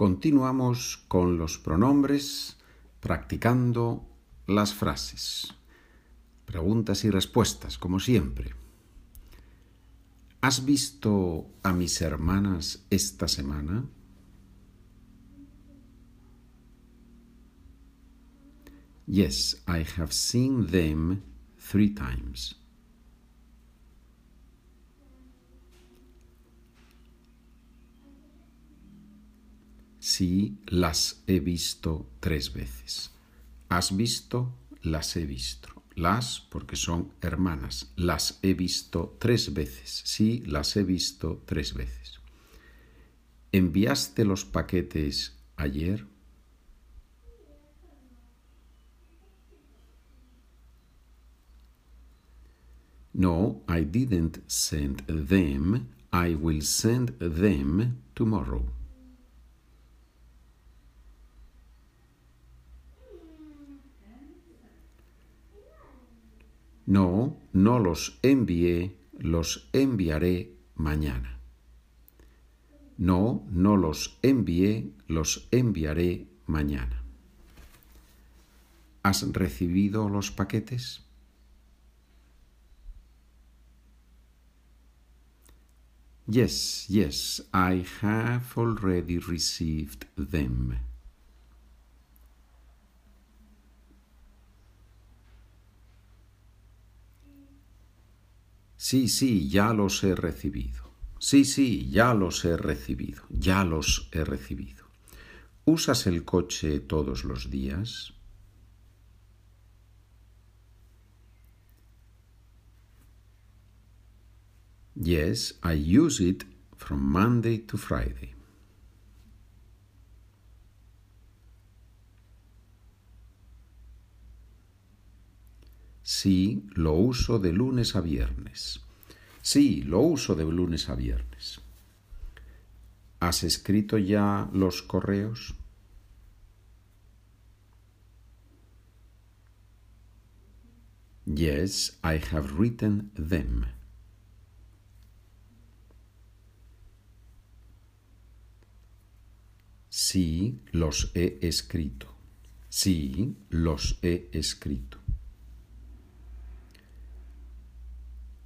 Continuamos con los pronombres practicando las frases. Preguntas y respuestas, como siempre. ¿Has visto a mis hermanas esta semana? Yes, I have seen them three times. Sí, las he visto tres veces. ¿Has visto? Las he visto. Las porque son hermanas. Las he visto tres veces. Sí, las he visto tres veces. ¿Enviaste los paquetes ayer? No, I didn't send them. I will send them tomorrow. No, no los envié, los enviaré mañana. No, no los envié, los enviaré mañana. ¿Has recibido los paquetes? Yes, yes, I have already received them. Sí, sí, ya los he recibido. Sí, sí, ya los he recibido. Ya los he recibido. ¿Usas el coche todos los días? Yes, I use it from Monday to Friday. Sí, lo uso de lunes a viernes. Sí, lo uso de lunes a viernes. ¿Has escrito ya los correos? Yes, I have written them. Sí, los he escrito. Sí, los he escrito.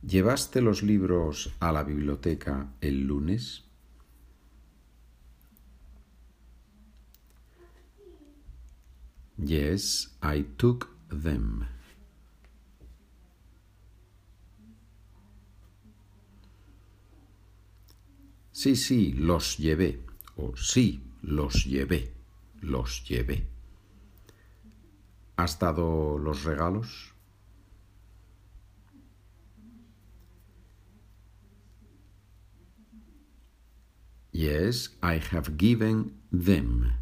¿Llevaste los libros a la biblioteca el lunes? Yes, I took them. Sí, sí, los llevé. O sí, los llevé. Los llevé. ¿Has dado los regalos? Yes, I have given them.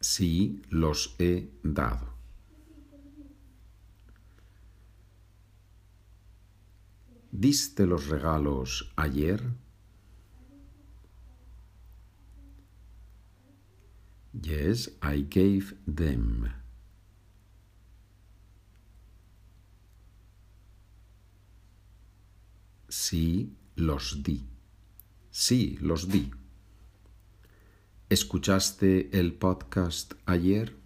Sí, los he dado. ¿Diste los regalos ayer? Yes, I gave them. Sí, los di. Sí, los di. ¿Escuchaste el podcast ayer?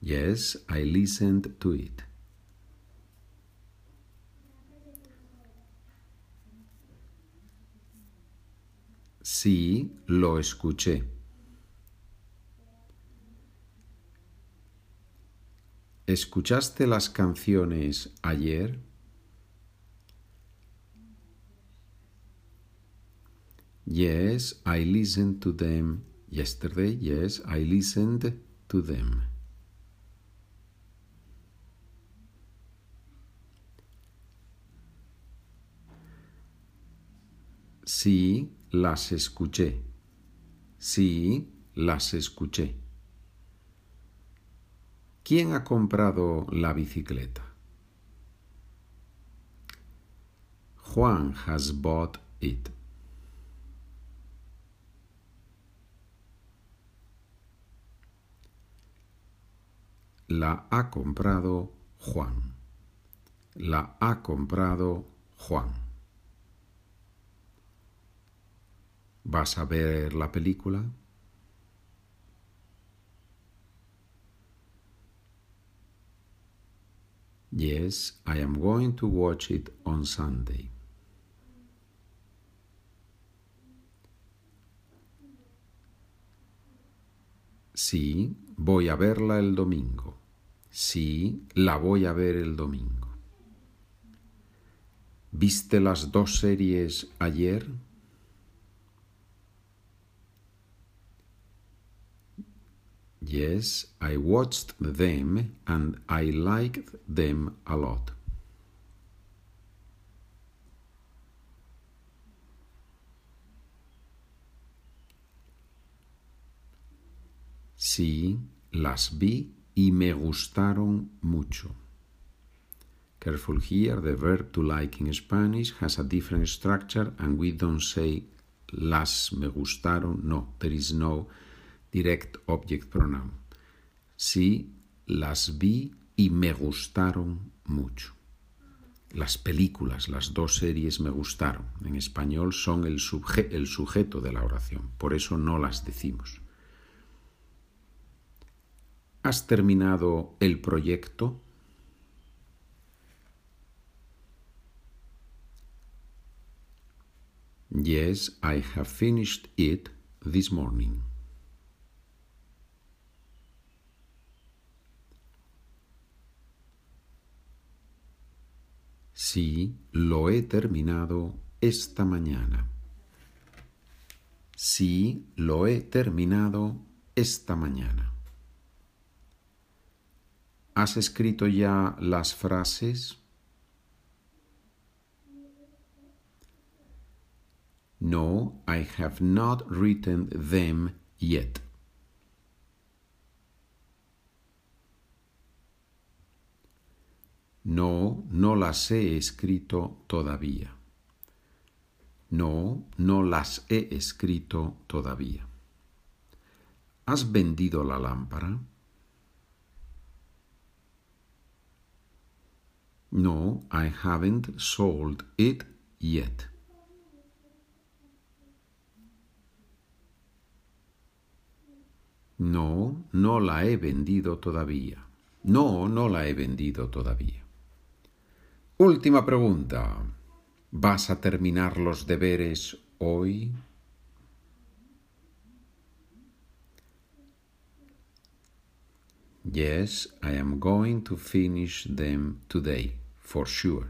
Yes, I listened to it. Sí, lo escuché. ¿Escuchaste las canciones ayer? Yes, I listened to them yesterday. Yes, I listened to them. Sí, las escuché. Sí, las escuché. ¿Quién ha comprado la bicicleta? Juan has bought it. la ha comprado Juan. La ha comprado Juan. ¿Vas a ver la película? Yes, I am going to watch it on Sunday. Sí, voy a verla el domingo. Sí, la voy a ver el domingo. ¿Viste las dos series ayer? Yes, I watched them and I liked them a lot. Sí, las vi y me gustaron mucho. Careful here, the verb to like in Spanish has a different structure and we don't say las me gustaron. No, there is no direct object pronoun. Sí, las vi y me gustaron mucho. Las películas, las dos series me gustaron. En español son el, el sujeto de la oración, por eso no las decimos. ¿Has terminado el proyecto? Yes, I have finished it this morning. Sí, lo he terminado esta mañana. Sí, lo he terminado esta mañana. ¿Has escrito ya las frases? No, I have not written them yet. No, no las he escrito todavía. No, no las he escrito todavía. ¿Has vendido la lámpara? No, I haven't sold it yet. No, no la he vendido todavía. No, no la he vendido todavía. Última pregunta. ¿Vas a terminar los deberes hoy? Yes, I am going to finish them today for sure.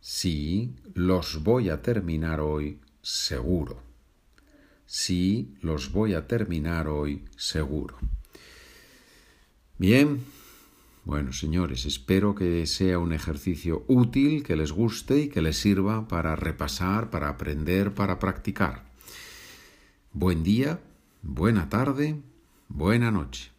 Sí, los voy a terminar hoy seguro. Sí, los voy a terminar hoy seguro. Bien, bueno, señores, espero que sea un ejercicio útil, que les guste y que les sirva para repasar, para aprender, para practicar. Buen día, buena tarde, buena noche.